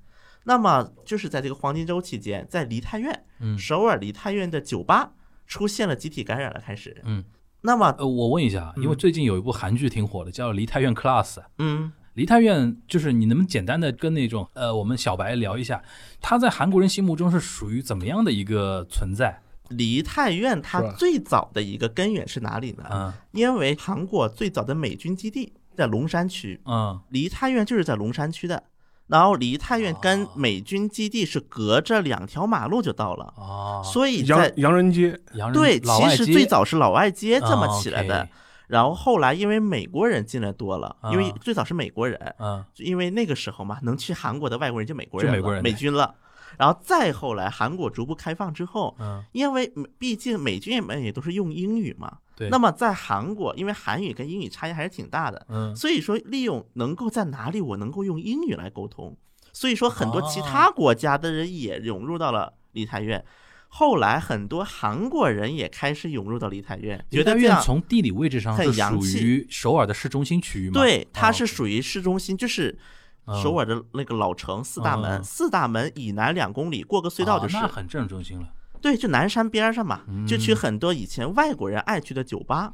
那么就是在这个黄金周期间，在梨泰院，嗯首尔梨泰院的酒吧出现了集体感染了，开始。嗯。那么，呃，我问一下，因为最近有一部韩剧挺火的，叫《梨泰院 Class》。嗯，梨泰院就是你能不能简单的跟那种呃我们小白聊一下，他在韩国人心目中是属于怎么样的一个存在？梨泰院它最早的一个根源是哪里呢？嗯因为韩国最早的美军基地在龙山区，嗯梨泰院就是在龙山区的。然后离太原跟美军基地是隔着两条马路就到了，哦，所以在洋洋人街，洋人对，其实最早是老外街这么哦起来的。然后后来因为美国人进来多了，因为啊最早是美国人，嗯。因为那个时候嘛，能去韩国的外国人就美国人美国人。美军了。然后再后来，韩国逐步开放之后，嗯，因为毕竟美军们也都是用英语嘛，对，那么在韩国，因为韩语跟英语差异还是挺大的，嗯所以说利用能够在哪里我能够用英语来沟通，所以说很多其哦他国家的人也涌入到了梨泰院。后来很多韩国人也开始涌入到梨泰院，觉得这样从地理位置上很是属洋气于首尔的市中心区域吗？对，它哦是属于市中心，就是嗯首尔的那个老城四大门，嗯四大门以南两公里过个隧道就是。很正中心了。对，就南山边上嘛，就去很多以前外国人爱去的酒吧。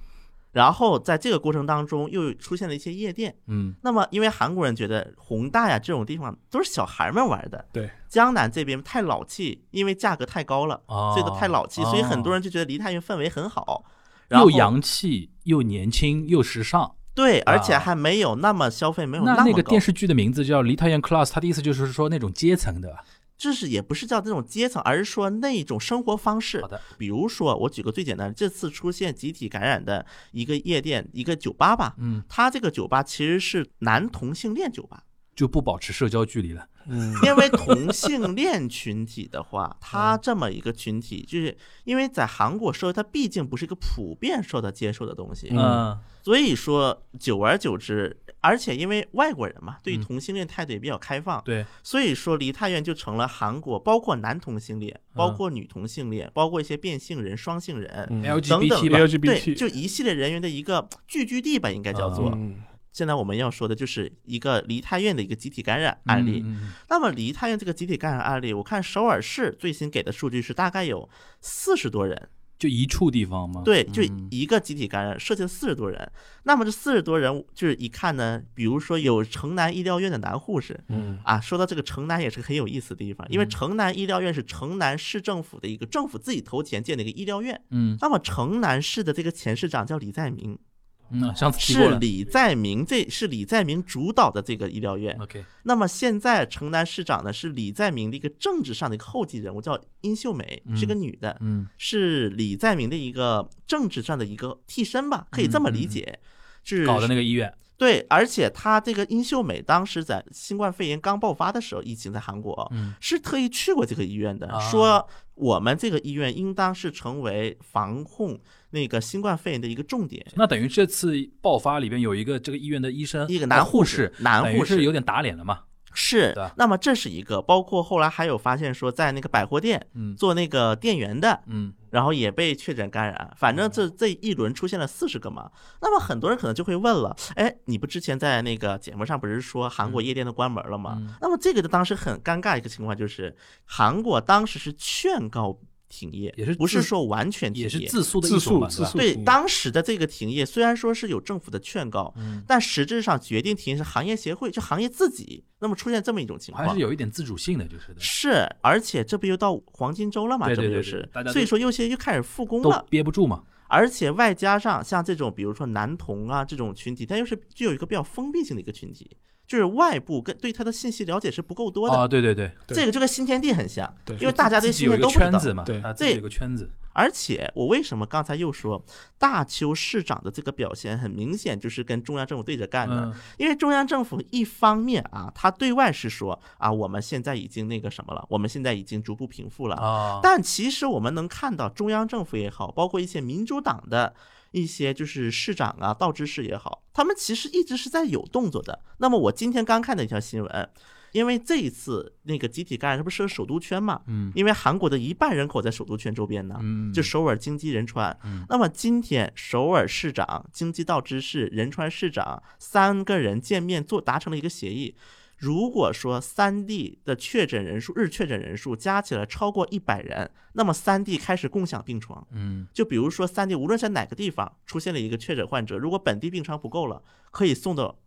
然后在这个过程当中，又出现了一些夜店。嗯那么，因为韩国人觉得宏大呀这种地方都是小孩们玩的，对，江南这边太老气，因为价格太高了，哦所以都太老气，哦所以很多人就觉得梨泰院氛围很好，然后又洋气又年轻又时尚。对，而且啊还没有那么消费没有那么高那个电视剧的名字叫《梨泰院 Class》，它的意思就是说那种阶层的。就是也不是叫那种阶层，而是说那种生活方式。好的，比如说，我举个最简单的，这次出现集体感染的一个夜店，一个酒吧吧，嗯，它这个酒吧其实是男同性恋酒吧，就不保持社交距离了。嗯，因为同性恋群体的话，(laughs) 它这么一个群体，就是因为在韩国社会，它毕竟不是一个普遍受到接受的东西，嗯嗯所以说久而久之，而且因为外国人嘛，对同性恋态度也比较开放，对，所以说梨泰院就成了韩国包括男同性恋、包括女同性恋、包括一些变性人、双性人。嗯。LGBT 吧，对就一系列人员的一个聚居地吧，应该叫做。嗯。现在我们要说的就是一个梨泰院的一个集体感染案例。那么梨泰院这个集体感染案例，我看首尔市最新给的数据是大概有四十多人，就一处地方吗？对，就嗯一个集体感染，涉及了四十多人。那么这四十多人，就是一看呢，比如说有城南医疗院的男护士。嗯啊，说到这个城南也是个很有意思的地方，因为嗯城南医疗院是城南市政府的一个政府自己投钱建的一个医疗院。嗯那么城南市的这个前市长叫李在明，嗯。是李在明，这是李在明主导的这个医疗院。OK，那么现在城南市长呢是李在明的一个政治上的一个后继人物，叫殷秀美，是个女的，嗯是李在明的一个政治上的一个替身吧，可以这么理解。是搞的那个医院，对，而且他这个殷秀美当时在新冠肺炎刚爆发的时候，疫情在韩国，嗯是特意去过这个医院的，啊说我们这个医院应当是成为防控那个新冠肺炎的一个重点。那等于这次爆发里边有一个这个医院的医生，一个呃男护士男护士有点打脸了嘛？是，那么这是一个，包括后来还有发现说，在那个百货店嗯。做那个店员的，嗯。然后也被确诊感染，反正这这一轮出现了四十个嘛。那么很多人可能就会问了，哎，你不之前在那个节目上不是说韩国夜店都关门了吗？嗯。那么这个的当时很尴尬一个情况就是，韩国当时是劝告停业，也是不是说完全停业？也是自诉的一自种对当时的这个停业，虽然说是有政府的劝告，嗯，但实质上决定停业是行业协会，就行业自己。那么出现这么一种情况，还是有一点自主性的，就是的，是，而且这不又到黄金周了嘛？对对对这不就是？所以说有些又开始复工了，憋不住嘛。而且外加上像这种，比如说男童啊这种群体，它又是具有一个比较封闭性的一个群体，就是外部跟对他的信息了解是不够多的。啊，对对对，对这个就跟新天地很像，对因为大家对新天都不知道。圈子嘛，对啊，自己有一个圈子，而且我为什么刚才又说大邱市长的这个表现很明显就是跟中央政府对着干呢？嗯因为中央政府一方面啊，他对外是说啊，我们现在已经那个什么了，我们现在已经逐步平复了。啊，但其实我们能看到，中央政府也好，包括一些民主党的一些就是市长啊、道知事也好，他们其实一直是在有动作的。那么我今天刚看的一条新闻，因为这一次那个集体感染，这不是设首都圈嘛？嗯因为韩国的一半人口在首都圈周边呢，嗯，就首尔、京畿、仁川。嗯那么今天首尔市长、京畿道知事、仁川市长三个人见面做达成了一个协议。如果说三地的确诊人数日确诊人数加起来超过一百人，那么三地开始共享病床。嗯就比如说三地无论在哪个地方出现了一个确诊患者，如果本地病床不够了，可以送到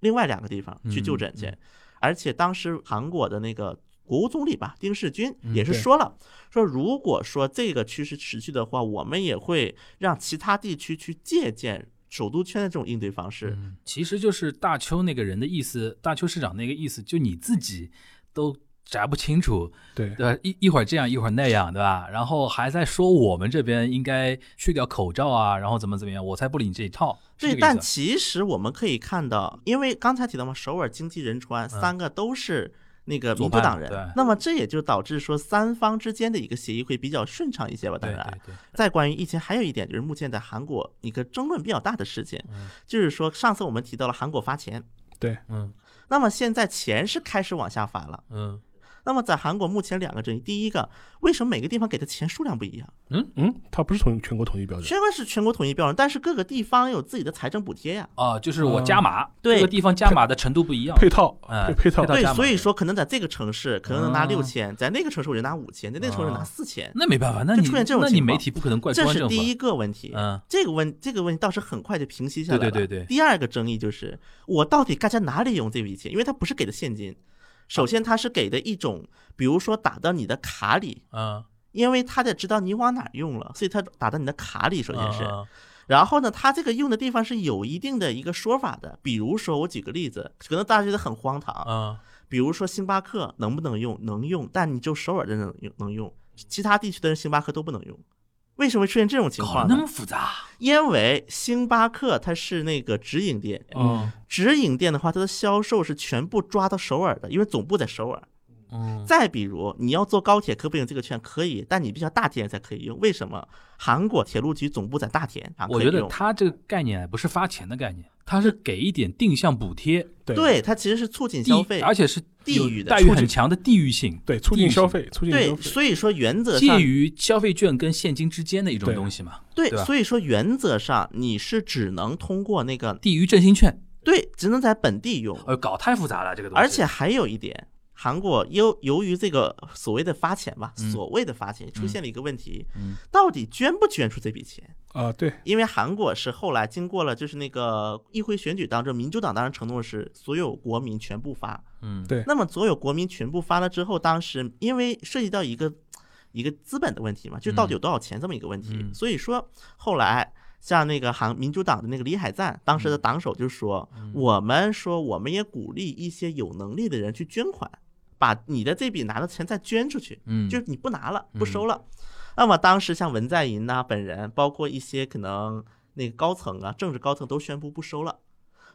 另外两个地方去就诊去。嗯而且当时韩国的那个国务总理吧，丁世军嗯也是说了，说如果说这个趋势持续的话，我们也会让其他地区去借鉴首都圈的这种应对方式。嗯，其实就是大邱那个人的意思，大邱市长那个意思，就你自己都摘不清楚，对对吧？一一会儿这样，一会儿那样，对吧？然后还在说我们这边应该去掉口罩啊，然后怎么怎么样，我才不理你这一套。对，但其实我们可以看到，因为刚才提到嘛，首尔、经济、仁川三个都是那个民主党人，那么这也就导致说三方之间的一个协议会比较顺畅一些吧。当然，再关于疫情，还有一点就是目前在韩国一个争论比较大的事情，嗯。就是说上次我们提到了韩国发钱，对。嗯。那么现在钱是开始往下发了。嗯那么在韩国目前两个争议，第一个，为什么每个地方给的钱数量不一样？嗯嗯，它不是统一全国统一标准，虽然是全国统一标准，但是各个地方有自己的财政补贴呀。啊，就是我加码，对各个地方加码的程度不一样。配套哎配配套对所以说可能在这个城市可能能拿啊六千，在那个城市我就拿五千，在那个城市拿啊四千，那没办法，那你就出现这种情况那你媒体不可能怪中这。是第一个问题。嗯这个问这个问题倒是很快就平息下来了。对对对对第二个争议就是我到底该在哪里用这笔钱？因为它不是给的现金，首先它是给的一种，比如说打到你的卡里，嗯，因为他得知道你往哪儿用了，所以他打到你的卡里，首先是。嗯然后呢，他这个用的地方是有一定的一个说法的，比如说我举个例子，可能大家觉得很荒唐，嗯比如说星巴克能不能用？能用，但你就首尔的人能用，能用，其他地区的人星巴克都不能用。为什么会出现这种情况呢？么复杂，因为星巴克它是那个直营店，嗯直营店的话，它的销售是全部抓到首尔的，因为总部在首尔。嗯再比如，你要坐高铁可不可以用这个券？可以，但你必须要大田才可以用。为什么？韩国铁路局总部在大田，啊我觉得它这个概念不是发钱的概念，它是给一点定向补贴，对对它其实是促进消费，而且是地域的待遇很强的地域性，对，促进消费，促进消对，费。所以说原则介上于消费券跟现金之间的一种东西嘛。对所以说原则上你是只能通过那个地域振兴券，对，只能在本地用。呃，搞太复杂了这个东西。而且还有一点，韩国由由于这个所谓的发钱吧，嗯。所谓的发钱出现了一个问题，嗯。到底捐不捐出这笔钱？啊，对，因为韩国是后来经过了就是那个议会选举当中，民主党当然承诺是所有国民全部发，嗯。对。那么所有国民全部发了之后，当时因为涉及到一个一个资本的问题嘛，就是到底有多少钱这么一个问题，嗯。所以说后来。像那个韩民主党的那个李海赞，当时的党首就说：“我们说我们也鼓励一些有能力的人去捐款，把你的这笔拿的钱再捐出去。嗯，就是你不拿了，不收了。那么当时像文在寅呐、本人，包括一些可能那个高层啊、政治高层都宣布不收了。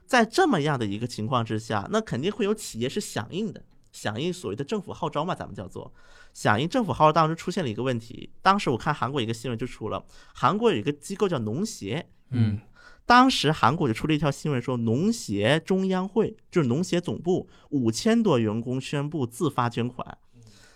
在这么样的一个情况之下，那肯定会有企业是响应的，响应所谓的政府号召嘛，咱们叫做响应政府号召。当时出现了一个问题，当时我看韩国一个新闻就出了，韩国有一个机构叫农协，嗯当时韩国就出了一条新闻说，农协中央会就是农协总部五千多员工宣布自发捐款，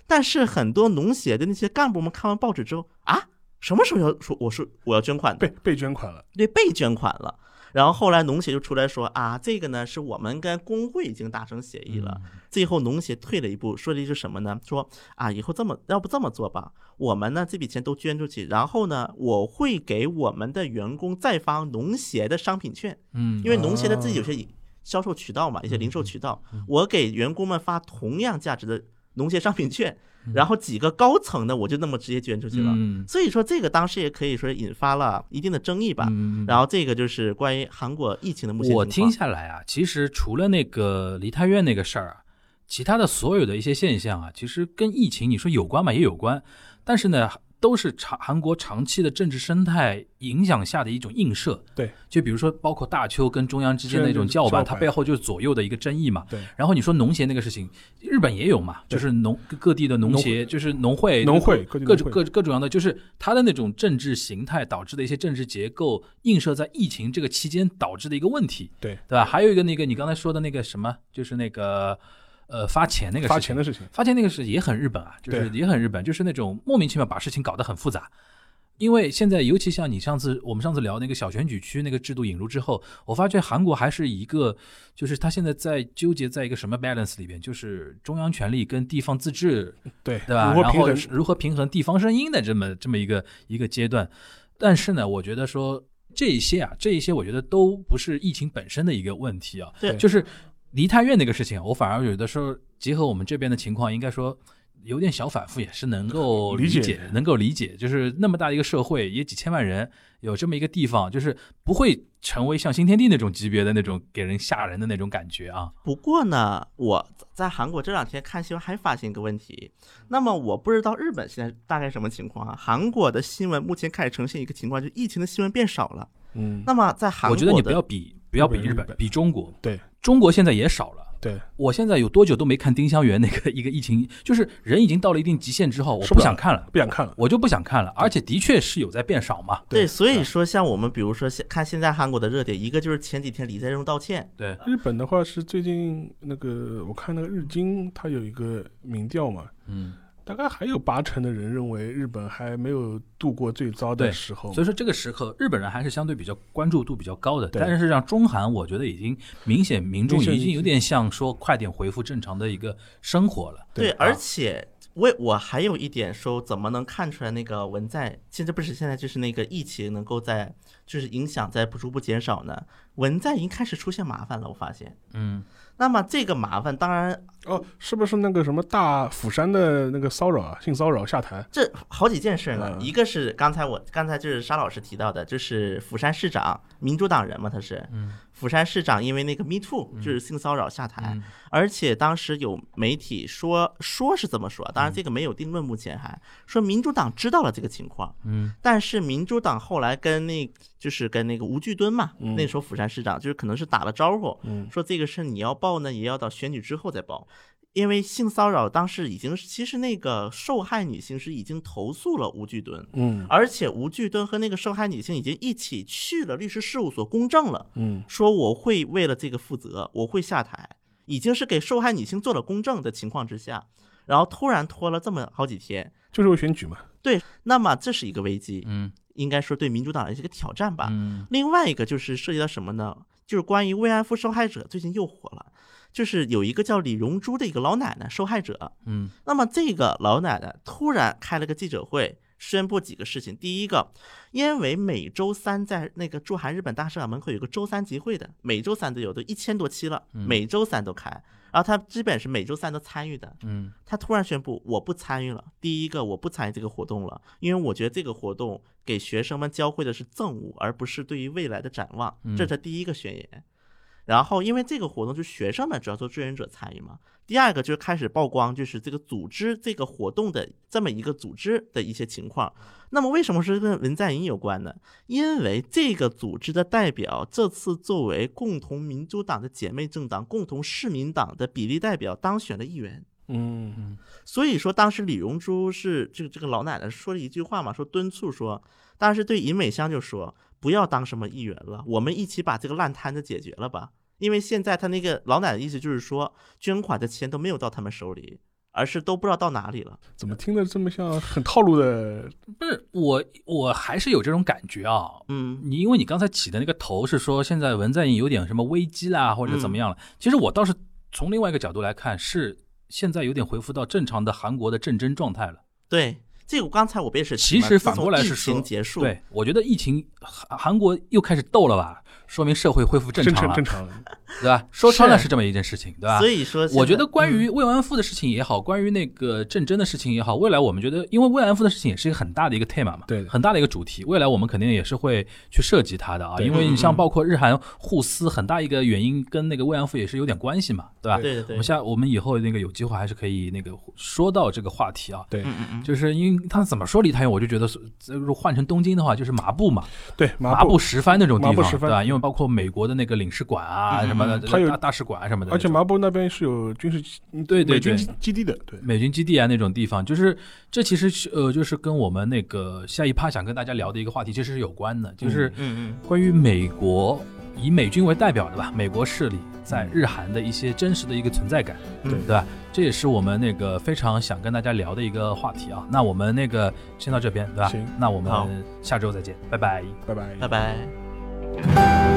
但是很多农协的那些干部们看完报纸之后啊，什么时候要说我说我要捐款的？被被捐款了。对，被捐款了。然后后来农协就出来说啊，这个呢是我们跟工会已经达成协议了。最后农协退了一步，说了一句什么呢？说啊，以后这么要不这么做吧，我们呢这笔钱都捐出去，然后呢我会给我们的员工再发农协的商品券，嗯，因为农协的自己有些销售渠道嘛，一些零售渠道，我给员工们发同样价值的农协商品券，然后几个高层的我就那么直接捐出去了。嗯所以说这个当时也可以说引发了一定的争议吧。嗯然后这个就是关于韩国疫情的目前。我听下来啊，其实除了那个梨泰院那个事儿啊，其他的所有的一些现象啊，其实跟疫情你说有关嘛，也有关，但是呢，都是长韩国长期的政治生态影响下的一种映射。对，就比如说包括大邱跟中央之间的一种叫板，它背后就是左右的一个争议嘛。对，然后你说农协那个事情，日本也有嘛，就是农各各地的农协，就是农会、农会各各地农会。各各各种样的，就是它的那种政治形态导致的一些政治结构映射在疫情这个期间导致的一个问题，对。对吧？还有一个那个你刚才说的那个什么，就是那个呃发钱那个事情发钱的事情。发钱那个是也很日本啊，就是也很日本，就是那种莫名其妙把事情搞得很复杂。因为现在，尤其像你上次我们上次聊那个小选举区那个制度引入之后，我发觉韩国还是一个，就是他现在在纠结在一个什么 balance 里边，就是中央权力跟地方自治，对对吧？然后如何平衡地方声音的这么这么一个一个阶段。但是呢，我觉得说这一些啊，这一些我觉得都不是疫情本身的一个问题啊，对就是梨泰院那个事情，我反而有的时候结合我们这边的情况，应该说有点小反复，也是能够理解解，能够理解。就是那么大一个社会，也几千万人，有这么一个地方，就是不会成为像新天地那种级别的那种给人吓人的那种感觉啊。不过呢，我在韩国这两天看新闻还发现一个问题，那么我不知道日本现在大概什么情况啊？韩国的新闻目前开始呈现一个情况，就是疫情的新闻变少了。嗯，那么在韩国，我觉得你不要比不要比日本比中国，对。中国现在也少了。对，我现在有多久都没看丁香园那个一个疫情，就是人已经到了一定极限之后，我不想看了，不想看了。我就不想看了，而且的确是有在变少嘛。对，所以说像我们比如说现看现在韩国的热点，一个就是前几天李在镕道歉，对，日本的话是最近那个，我看那个日经它有一个民调嘛，嗯，大概还有八成的人认为日本还没有度过最糟的时候。所以说这个时刻日本人还是相对比较关注度比较高的，但是让中韩我觉得已经明显民众已经有点像说快点恢复正常的一个生活了。对，啊而且我我还有一点说，怎么能看出来那个文在现在不是现在就是那个疫情能够在就是影响在逐步减少呢？文在已经开始出现麻烦了，我发现。嗯，那么这个麻烦，当然哦，是不是那个什么大釜山的那个骚扰啊，性骚扰下台？这好几件事呢，嗯。一个是刚才我刚才就是沙老师提到的，就是釜山市长民主党人嘛，他是，釜山市长因为那个 Me Too 就是性骚扰下台，嗯。而且当时有媒体说说是这么说，当然这个没有定论，目前还说民主党知道了这个情况，嗯。但是民主党后来跟那就是跟那个吴巨敦嘛，嗯。那时候釜山市长就是可能是打了招呼，嗯。说这个事你要报呢，也要到选举之后再报。因为性骚扰当时已经，其实那个受害女性是已经投诉了吴巨敦，嗯而且吴巨敦和那个受害女性已经一起去了律师事务所公证了，嗯说我会为了这个负责，我会下台，已经是给受害女性做了公证的情况之下，然后突然拖了这么好几天，就是为选举嘛。对，那么这是一个危机，嗯应该说对民主党的一个挑战吧。嗯另外一个就是涉及到什么呢？就是关于慰安妇受害者最近又火了，就是有一个叫李荣珠的一个老奶奶受害者，嗯那么这个老奶奶突然开了个记者会，宣布几个事情。第一个，因为每周三在那个驻韩日本大使馆门口有个周三集会的，每周三都有，都一千多期了，每周三都开。然后他基本是每周三都参与的。嗯他突然宣布我不参与了。第一个，我不参与这个活动了，因为我觉得这个活动给学生们教会的是憎恶，而不是对于未来的展望，这是他第一个宣言。然后，因为这个活动就是学生们主要做志愿者参与嘛。第二个就是开始曝光，就是这个组织这个活动的这么一个组织的一些情况。那么为什么是跟文在寅有关呢？因为这个组织的代表这次作为共同民主党的姐妹政党共同市民党的比例代表当选了议员。嗯所以说，当时李荣珠是这个这个老奶奶说了一句话嘛，说敦促说，当时对尹美香就说不要当什么议员了，我们一起把这个烂摊子解决了吧。因为现在他那个老奶奶的意思就是说，捐款的钱都没有到他们手里，而是都不知道到哪里了。怎么听着这么像很套路的？不是我，我还是有这种感觉啊。嗯你因为你刚才起的那个头是说现在文在寅有点什么危机啦，或者怎么样了？其实我倒是从另外一个角度来看，是现在有点恢复到正常的韩国的政争状态了。对，这个刚才我不也是其实反过来是说，情结束，对我觉得疫情韩韩国又开始斗了吧，说明社会恢复正常了。对吧？说穿了是是这么一件事情，对吧？所以说，我觉得关于嗯慰安妇的事情也好，关于那个政争的事情也好，未来我们觉得，因为慰安妇的事情也是一个很大的一个 tema 嘛，对很大的一个主题，未来我们肯定也是会去涉及它的啊，因为你像包括日韩互撕，很大一个原因跟那个慰安妇也是有点关系嘛，对吧？对对对我们，下我们以后那个有机会还是可以那个说到这个话题啊。对嗯嗯嗯，就是因为他怎么说离太远，我就觉得是，如果换成东京的话，就是麻布嘛，对，麻布，石帆那种地方，对吧？因为包括美国的那个领事馆啊什么的，嗯还有大大使馆啊什么的，而且麻布那边是有军事对对对美军基基地的，对。美军基地啊那种地方，就是这其实是呃，就是跟我们那个下一趴想跟大家聊的一个话题其实是有关的，就是嗯嗯关于美国以美军为代表的吧，美国势力在日韩的一些真实的一个存在感，对对吧？这也是我们那个非常想跟大家聊的一个话题啊。那我们那个先到这边，对吧？行那我们下周再见，拜拜。拜拜拜拜。Thank you.